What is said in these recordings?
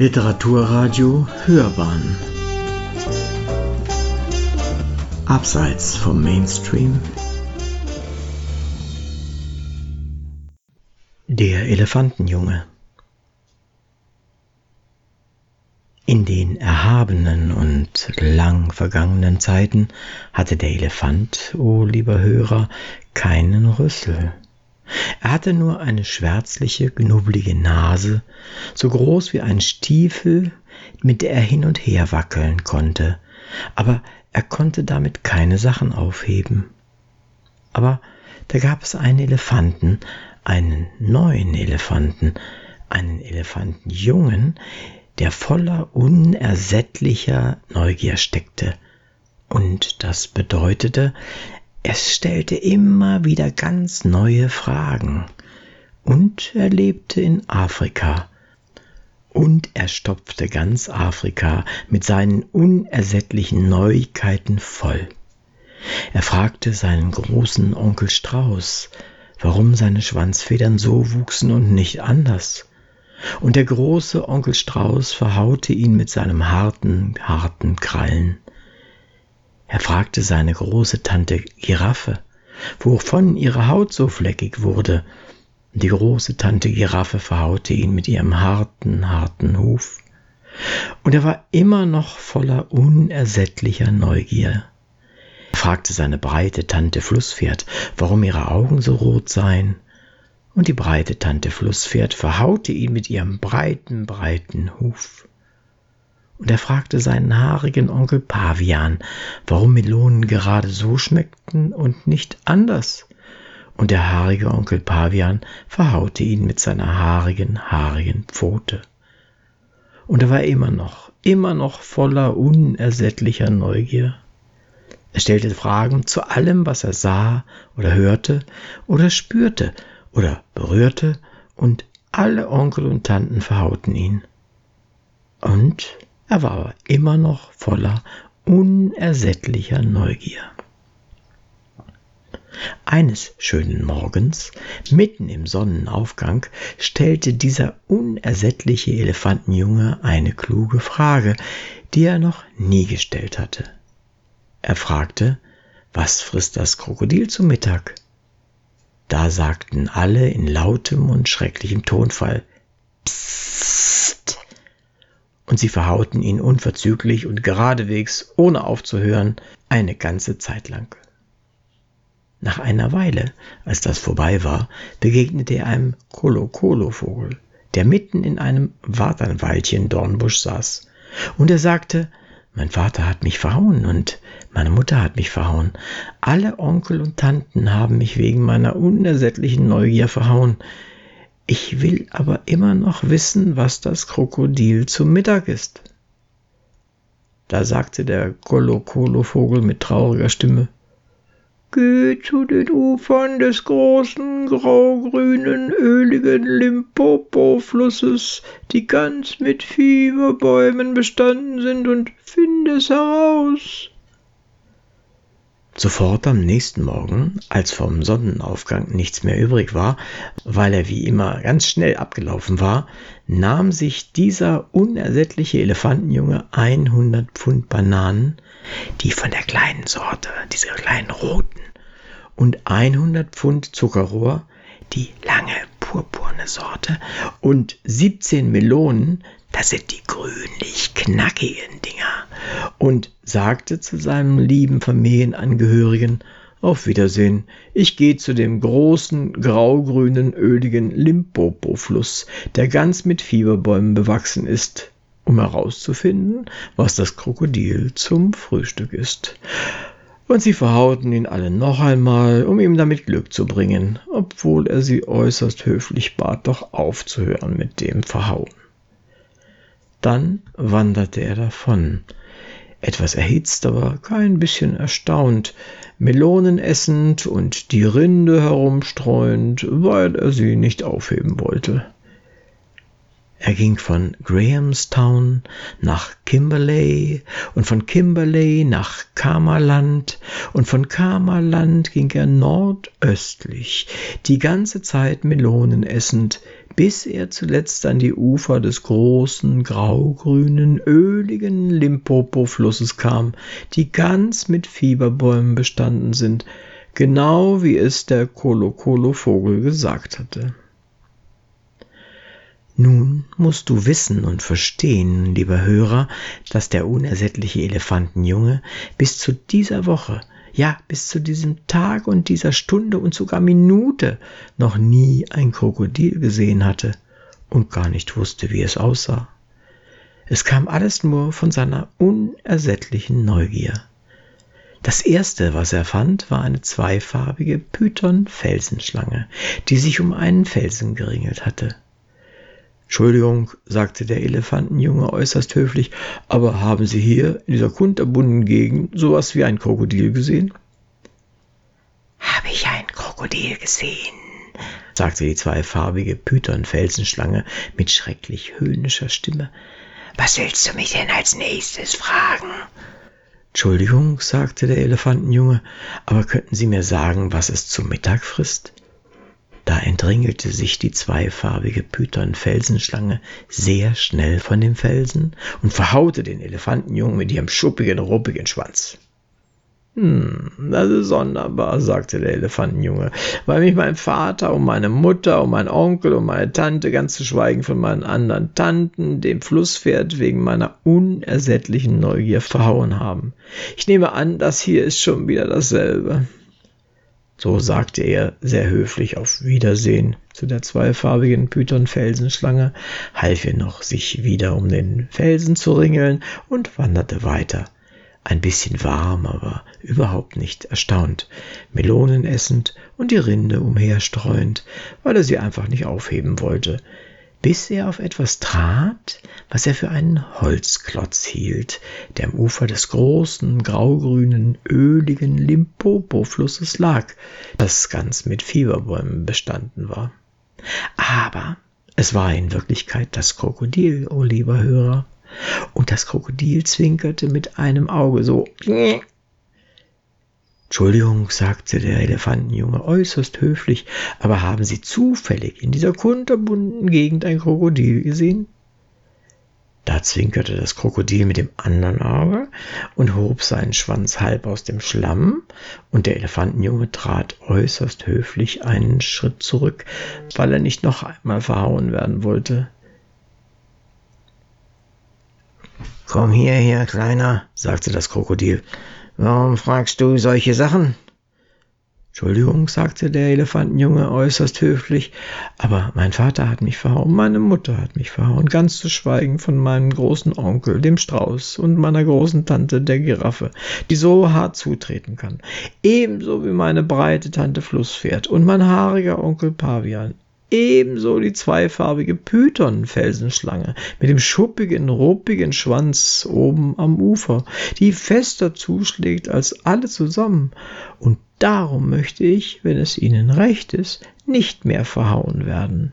Literaturradio Hörbahn. Abseits vom Mainstream. Der Elefantenjunge. In den erhabenen und lang vergangenen Zeiten hatte der Elefant, o oh lieber Hörer, keinen Rüssel. Er hatte nur eine schwärzliche, knubbelige Nase, so groß wie ein Stiefel, mit der er hin und her wackeln konnte, aber er konnte damit keine Sachen aufheben. Aber da gab es einen Elefanten, einen neuen Elefanten, einen Elefantenjungen, der voller unersättlicher Neugier steckte. Und das bedeutete, es stellte immer wieder ganz neue Fragen. Und er lebte in Afrika. Und er stopfte ganz Afrika mit seinen unersättlichen Neuigkeiten voll. Er fragte seinen großen Onkel Strauß, warum seine Schwanzfedern so wuchsen und nicht anders. Und der große Onkel Strauß verhaute ihn mit seinem harten, harten Krallen. Er fragte seine große Tante Giraffe, wovon ihre Haut so fleckig wurde. Die große Tante Giraffe verhaute ihn mit ihrem harten, harten Huf. Und er war immer noch voller unersättlicher Neugier. Er fragte seine breite Tante Flusspferd, warum ihre Augen so rot seien. Und die breite Tante Flusspferd verhaute ihn mit ihrem breiten, breiten Huf und er fragte seinen haarigen Onkel Pavian, warum Melonen gerade so schmeckten und nicht anders. Und der haarige Onkel Pavian verhaute ihn mit seiner haarigen, haarigen Pfote. Und er war immer noch, immer noch voller unersättlicher Neugier. Er stellte Fragen zu allem, was er sah oder hörte oder spürte oder berührte, und alle Onkel und Tanten verhauten ihn. Und er war aber immer noch voller unersättlicher Neugier. Eines schönen Morgens, mitten im Sonnenaufgang, stellte dieser unersättliche Elefantenjunge eine kluge Frage, die er noch nie gestellt hatte. Er fragte, was frisst das Krokodil zu Mittag? Da sagten alle in lautem und schrecklichem Tonfall und sie verhauten ihn unverzüglich und geradewegs, ohne aufzuhören, eine ganze Zeit lang. Nach einer Weile, als das vorbei war, begegnete er einem Kolo-Kolo-Vogel, der mitten in einem Waternweilchen Dornbusch saß. Und er sagte, mein Vater hat mich verhauen und meine Mutter hat mich verhauen. Alle Onkel und Tanten haben mich wegen meiner unersättlichen Neugier verhauen. Ich will aber immer noch wissen, was das Krokodil zum Mittag ist. Da sagte der Kolokolo-Vogel mit trauriger Stimme, Geh zu den Ufern des großen, graugrünen, öligen Limpopo-Flusses, die ganz mit Fieberbäumen bestanden sind, und finde es heraus. Sofort am nächsten Morgen, als vom Sonnenaufgang nichts mehr übrig war, weil er wie immer ganz schnell abgelaufen war, nahm sich dieser unersättliche Elefantenjunge 100 Pfund Bananen, die von der kleinen Sorte, diese kleinen roten, und 100 Pfund Zuckerrohr, die lange purpurne Sorte, und 17 Melonen, das sind die grünlich knackigen Dinger, und sagte zu seinem lieben Familienangehörigen Auf Wiedersehen, ich gehe zu dem großen, graugrünen, öligen Limpopo-Fluss, der ganz mit Fieberbäumen bewachsen ist, um herauszufinden, was das Krokodil zum Frühstück ist. Und sie verhauten ihn alle noch einmal, um ihm damit Glück zu bringen, obwohl er sie äußerst höflich bat, doch aufzuhören mit dem Verhauen. Dann wanderte er davon, etwas erhitzt, aber kein bisschen erstaunt, Melonen essend und die Rinde herumstreuend, weil er sie nicht aufheben wollte. Er ging von Grahamstown nach Kimberley und von Kimberley nach Kamerland und von Kamerland ging er nordöstlich, die ganze Zeit Melonen essend, bis er zuletzt an die Ufer des großen, graugrünen, öligen Limpopo-Flusses kam, die ganz mit Fieberbäumen bestanden sind, genau wie es der Kolokolo-Vogel gesagt hatte. Nun musst du wissen und verstehen, lieber Hörer, dass der unersättliche Elefantenjunge bis zu dieser Woche, ja bis zu diesem Tag und dieser Stunde und sogar Minute noch nie ein Krokodil gesehen hatte und gar nicht wusste, wie es aussah. Es kam alles nur von seiner unersättlichen Neugier. Das erste, was er fand, war eine zweifarbige Python-Felsenschlange, die sich um einen Felsen geringelt hatte. Entschuldigung, sagte der Elefantenjunge äußerst höflich, aber haben Sie hier in dieser kunterbunten Gegend sowas wie ein Krokodil gesehen? Habe ich ein Krokodil gesehen? sagte die zweifarbige Python-Felsenschlange mit schrecklich höhnischer Stimme. Was willst du mich denn als nächstes fragen? Entschuldigung, sagte der Elefantenjunge, aber könnten Sie mir sagen, was es zum Mittag frisst? Da entringelte sich die zweifarbige Python-Felsenschlange sehr schnell von dem Felsen und verhaute den Elefantenjungen mit ihrem schuppigen, ruppigen Schwanz. Hm, das ist sonderbar, sagte der Elefantenjunge, weil mich mein Vater und meine Mutter und mein Onkel und meine Tante, ganz zu schweigen von meinen anderen Tanten, dem Flusspferd wegen meiner unersättlichen Neugier verhauen haben. Ich nehme an, das hier ist schon wieder dasselbe. So sagte er sehr höflich auf Wiedersehen. Zu der zweifarbigen Python-Felsenschlange, half ihr noch, sich wieder um den Felsen zu ringeln und wanderte weiter. Ein bisschen warm, aber überhaupt nicht erstaunt, Melonen essend und die Rinde umherstreuend, weil er sie einfach nicht aufheben wollte, bis er auf etwas trat, was er für einen Holzklotz hielt, der am Ufer des großen, graugrünen, öligen Limpopo-Flusses lag, das ganz mit Fieberbäumen bestanden war. Aber es war in Wirklichkeit das Krokodil, o oh lieber Hörer, und das Krokodil zwinkerte mit einem Auge so Entschuldigung, sagte der Elefantenjunge äußerst höflich, aber haben Sie zufällig in dieser kunterbunten Gegend ein Krokodil gesehen? Da zwinkerte das Krokodil mit dem anderen Auge und hob seinen Schwanz halb aus dem Schlamm, und der Elefantenjunge trat äußerst höflich einen Schritt zurück, weil er nicht noch einmal verhauen werden wollte. Komm hierher, Kleiner, sagte das Krokodil. Warum fragst du solche Sachen? Entschuldigung, sagte der Elefantenjunge äußerst höflich, aber mein Vater hat mich verhauen, meine Mutter hat mich verhauen, ganz zu schweigen von meinem großen Onkel, dem Strauß, und meiner großen Tante, der Giraffe, die so hart zutreten kann, ebenso wie meine breite Tante Flusspferd und mein haariger Onkel Pavian, Ebenso die zweifarbige Python-Felsenschlange mit dem schuppigen, ruppigen Schwanz oben am Ufer, die fester zuschlägt als alle zusammen. Und darum möchte ich, wenn es Ihnen recht ist, nicht mehr verhauen werden.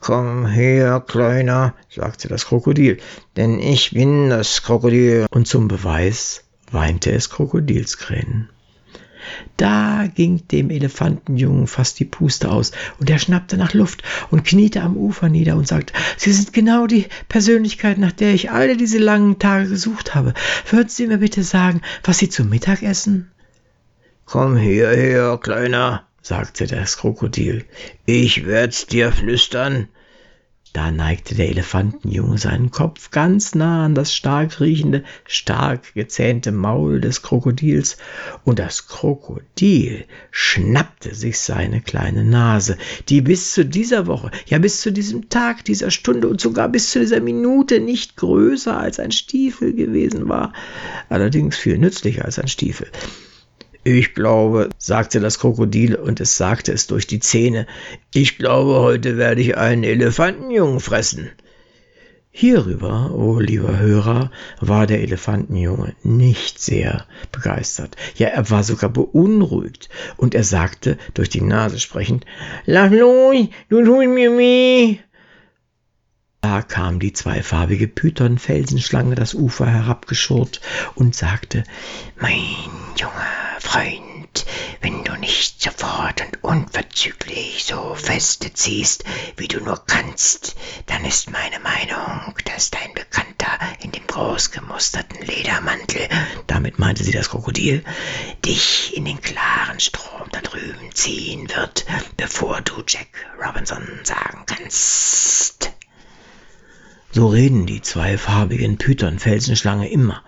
Komm her, Kleiner, sagte das Krokodil, denn ich bin das Krokodil. Und zum Beweis weinte es Krokodilskränen. Da ging dem Elefantenjungen fast die Puste aus, und er schnappte nach Luft und kniete am Ufer nieder und sagte, Sie sind genau die Persönlichkeit, nach der ich alle diese langen Tage gesucht habe. Würden Sie mir bitte sagen, was Sie zum Mittag essen? Komm hierher, Kleiner, sagte das Krokodil. Ich werd's dir flüstern. Da neigte der Elefantenjunge seinen Kopf ganz nah an das stark riechende, stark gezähnte Maul des Krokodils, und das Krokodil schnappte sich seine kleine Nase, die bis zu dieser Woche, ja bis zu diesem Tag, dieser Stunde und sogar bis zu dieser Minute nicht größer als ein Stiefel gewesen war, allerdings viel nützlicher als ein Stiefel. Ich glaube, sagte das Krokodil, und es sagte es durch die Zähne, ich glaube, heute werde ich einen Elefantenjungen fressen. Hierüber, o oh lieber Hörer, war der Elefantenjunge nicht sehr begeistert. Ja, er war sogar beunruhigt, und er sagte, durch die Nase sprechend, Lass los, du tust mir weh. Da kam die zweifarbige Python-Felsenschlange das Ufer herabgeschurrt und sagte, Mein junger Freund, wenn du nicht sofort und unverzüglich so feste ziehst, wie du nur kannst, dann ist meine Meinung, dass dein Bekannter in dem großgemusterten Ledermantel, damit meinte sie das Krokodil, dich in den klaren Strom da drüben ziehen wird, bevor du Jack Robinson sagen kannst. So reden die zweifarbigen Python-Felsenschlange immer.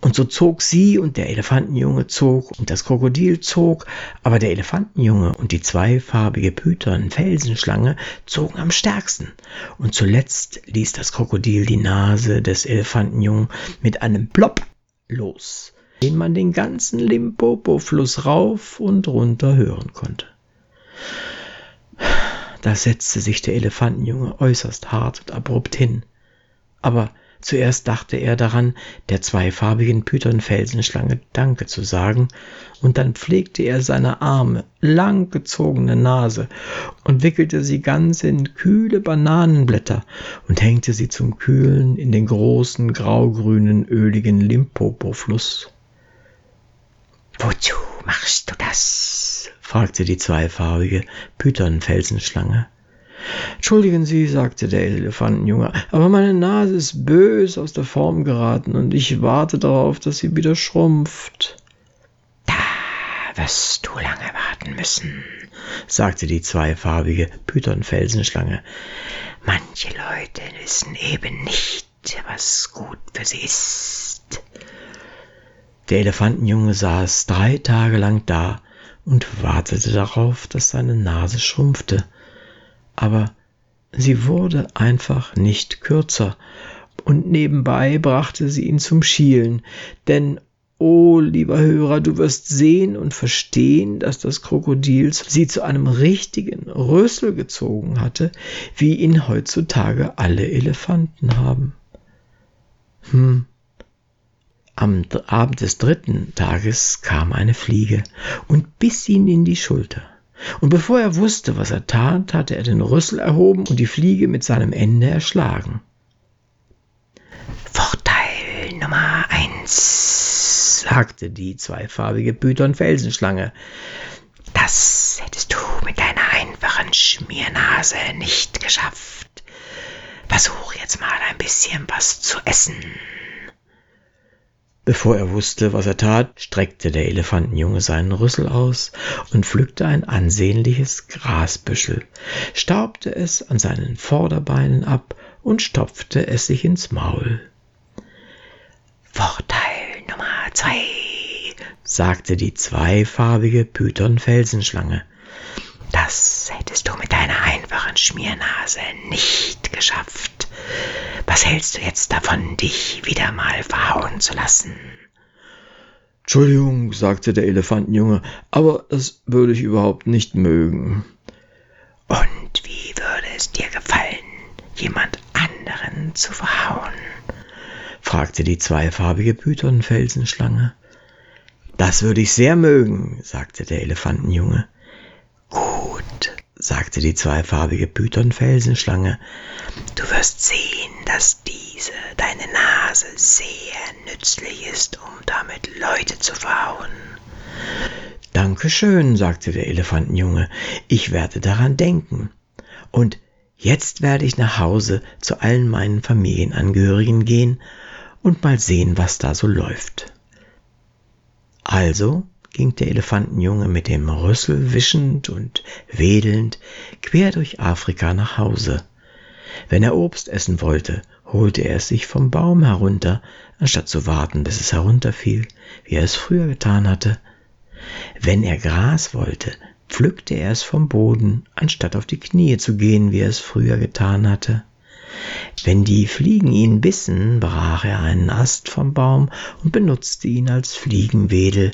Und so zog sie und der Elefantenjunge zog und das Krokodil zog, aber der Elefantenjunge und die zweifarbige Python-Felsenschlange zogen am stärksten. Und zuletzt ließ das Krokodil die Nase des Elefantenjungen mit einem Plopp los, den man den ganzen Limpopo-Fluss rauf und runter hören konnte. Da setzte sich der Elefantenjunge äußerst hart und abrupt hin. Aber zuerst dachte er daran, der zweifarbigen Python-Felsenschlange Danke zu sagen, und dann pflegte er seine arme, langgezogene Nase und wickelte sie ganz in kühle Bananenblätter und hängte sie zum Kühlen in den großen, graugrünen, öligen Limpopo-Fluss. Wozu machst du das? Fragte die zweifarbige Python-Felsenschlange. Entschuldigen Sie, sagte der Elefantenjunge, aber meine Nase ist bös aus der Form geraten und ich warte darauf, dass sie wieder schrumpft. Da wirst du lange warten müssen, sagte die zweifarbige Python-Felsenschlange. Manche Leute wissen eben nicht, was gut für sie ist. Der Elefantenjunge saß drei Tage lang da und wartete darauf, dass seine Nase schrumpfte. Aber sie wurde einfach nicht kürzer, und nebenbei brachte sie ihn zum Schielen, denn oh, lieber Hörer, du wirst sehen und verstehen, dass das Krokodil sie zu einem richtigen Rüssel gezogen hatte, wie ihn heutzutage alle Elefanten haben. Hm, am Abend des dritten Tages kam eine Fliege und biss ihn in die Schulter. Und bevor er wusste, was er tat, hatte er den Rüssel erhoben und die Fliege mit seinem Ende erschlagen. Vorteil Nummer eins, sagte die zweifarbige Python-Felsenschlange. Das hättest du mit deiner einfachen Schmiernase nicht geschafft. Versuch jetzt mal ein bisschen was zu essen. Bevor er wusste, was er tat, streckte der Elefantenjunge seinen Rüssel aus und pflückte ein ansehnliches Grasbüschel, staubte es an seinen Vorderbeinen ab und stopfte es sich ins Maul. Vorteil Nummer zwei, sagte die zweifarbige Python-Felsenschlange. Das hättest du mit deiner einfachen Schmiernase nicht geschafft. Was hältst du jetzt davon, dich wieder mal verhauen zu lassen? Entschuldigung, sagte der Elefantenjunge, aber das würde ich überhaupt nicht mögen. Und wie würde es dir gefallen, jemand anderen zu verhauen? fragte die zweifarbige Python-Felsenschlange. Das würde ich sehr mögen, sagte der Elefantenjunge. Gut, sagte die zweifarbige Python-Felsenschlange. Du wirst sehen, dass diese deine Nase sehr nützlich ist, um damit Leute zu verhauen. Dankeschön, sagte der Elefantenjunge. Ich werde daran denken. Und jetzt werde ich nach Hause zu allen meinen Familienangehörigen gehen und mal sehen, was da so läuft. Also ging der Elefantenjunge mit dem Rüssel wischend und wedelnd quer durch Afrika nach Hause. Wenn er Obst essen wollte, holte er es sich vom Baum herunter, anstatt zu warten, bis es herunterfiel, wie er es früher getan hatte. Wenn er Gras wollte, pflückte er es vom Boden, anstatt auf die Knie zu gehen, wie er es früher getan hatte. Wenn die Fliegen ihn bissen, brach er einen Ast vom Baum und benutzte ihn als Fliegenwedel,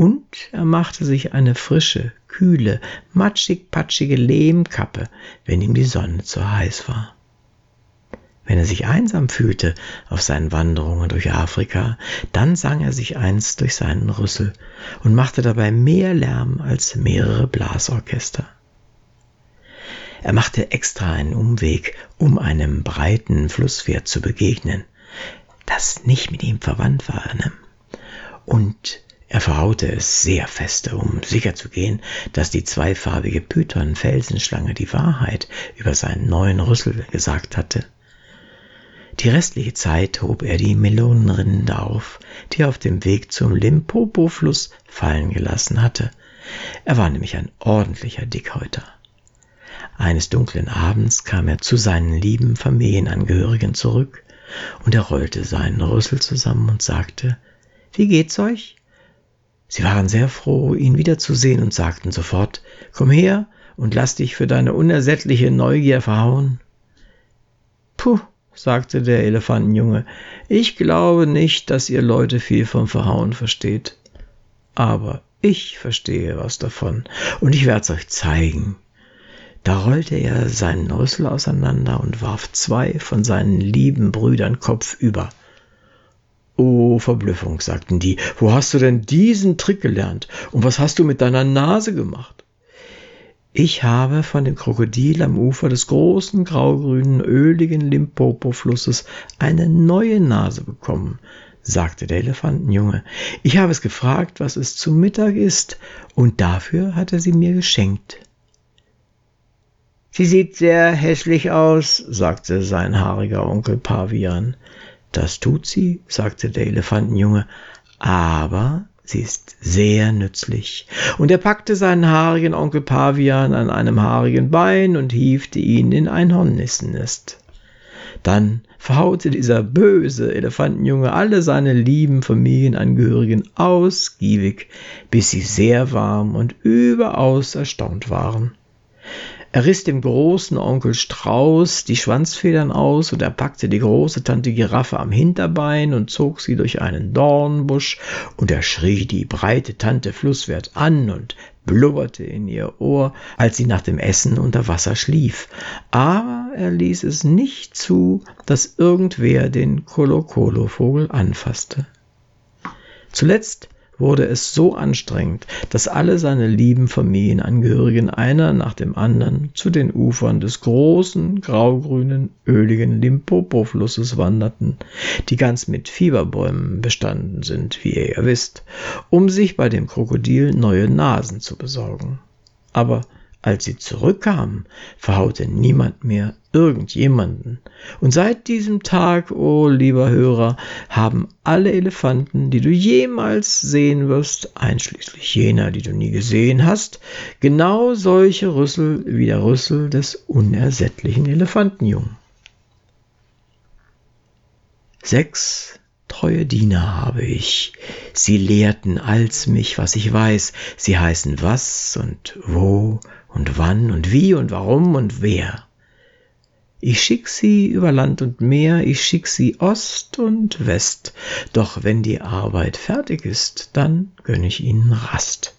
und er machte sich eine frische, kühle, matschig-patschige Lehmkappe, wenn ihm die Sonne zu heiß war. Wenn er sich einsam fühlte auf seinen Wanderungen durch Afrika, dann sang er sich einst durch seinen Rüssel und machte dabei mehr Lärm als mehrere Blasorchester. Er machte extra einen Umweg, um einem breiten Flusspferd zu begegnen, das nicht mit ihm verwandt war. Und er verhaute es sehr feste, um sicherzugehen, dass die zweifarbige Python-Felsenschlange die Wahrheit über seinen neuen Rüssel gesagt hatte. Die restliche Zeit hob er die Melonenrinde auf, die er auf dem Weg zum Limpopo-Fluss fallen gelassen hatte. Er war nämlich ein ordentlicher Dickhäuter. Eines dunklen Abends kam er zu seinen lieben Familienangehörigen zurück, und er rollte seinen Rüssel zusammen und sagte, Wie geht's euch? Sie waren sehr froh, ihn wiederzusehen und sagten sofort, Komm her und lass dich für deine unersättliche Neugier verhauen. Puh, sagte der Elefantenjunge, ich glaube nicht, dass ihr Leute viel vom Verhauen versteht. Aber ich verstehe was davon, und ich werd's euch zeigen. Da rollte er seinen Rüssel auseinander und warf zwei von seinen lieben Brüdern kopfüber. Oh, Verblüffung, sagten die, wo hast du denn diesen Trick gelernt? Und was hast du mit deiner Nase gemacht? Ich habe von dem Krokodil am Ufer des großen, graugrünen, öligen Limpopo-Flusses eine neue Nase bekommen, sagte der Elefantenjunge. Ich habe es gefragt, was es zu Mittag ist, und dafür hat er sie mir geschenkt. Sie sieht sehr hässlich aus, sagte sein haariger Onkel Pavian. Das tut sie, sagte der Elefantenjunge, aber Sie ist sehr nützlich. Und er packte seinen haarigen Onkel Pavian an einem haarigen Bein und hiefte ihn in ein Hornissennest. Dann verhaute dieser böse Elefantenjunge alle seine lieben Familienangehörigen ausgiebig, bis sie sehr warm und überaus erstaunt waren. Er riss dem großen Onkel Strauß die Schwanzfedern aus und er packte die große Tante Giraffe am Hinterbein und zog sie durch einen Dornbusch und er schrie die breite Tante Flusswert an und blubberte in ihr Ohr, als sie nach dem Essen unter Wasser schlief. Aber er ließ es nicht zu, dass irgendwer den Kolokolo-Vogel anfasste. Zuletzt wurde es so anstrengend, dass alle seine lieben Familienangehörigen einer nach dem anderen zu den Ufern des großen, graugrünen, öligen Limpopo-Flusses wanderten, die ganz mit Fieberbäumen bestanden sind, wie ihr ja wisst, um sich bei dem Krokodil neue Nasen zu besorgen. Aber als sie zurückkamen, verhaute niemand mehr irgendjemanden. Und seit diesem Tag, o oh lieber Hörer, haben alle Elefanten, die du jemals sehen wirst, einschließlich jener, die du nie gesehen hast, genau solche Rüssel wie der Rüssel des unersättlichen Elefantenjungen. Sechs treue Diener habe ich. Sie lehrten als mich, was ich weiß. Sie heißen was und wo und wann und wie und warum und wer. Ich schick sie über Land und Meer, ich schick sie Ost und West, doch wenn die Arbeit fertig ist, dann gönn ich ihnen Rast.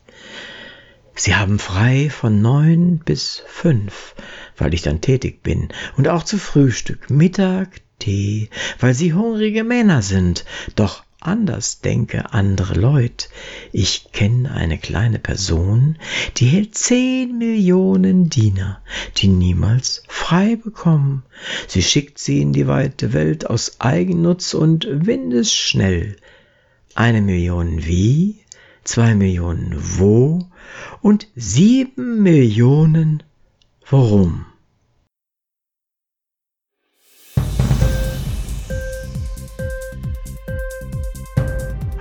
Sie haben frei von neun bis fünf, weil ich dann tätig bin, und auch zu Frühstück, Mittag, Tee, weil sie hungrige Männer sind, doch anders denke andere Leut. Ich kenne eine kleine Person, die hält zehn Millionen Diener, die niemals frei bekommen. Sie schickt sie in die weite Welt aus Eigennutz und windesschnell. Eine Million wie, zwei Millionen wo und sieben Millionen warum.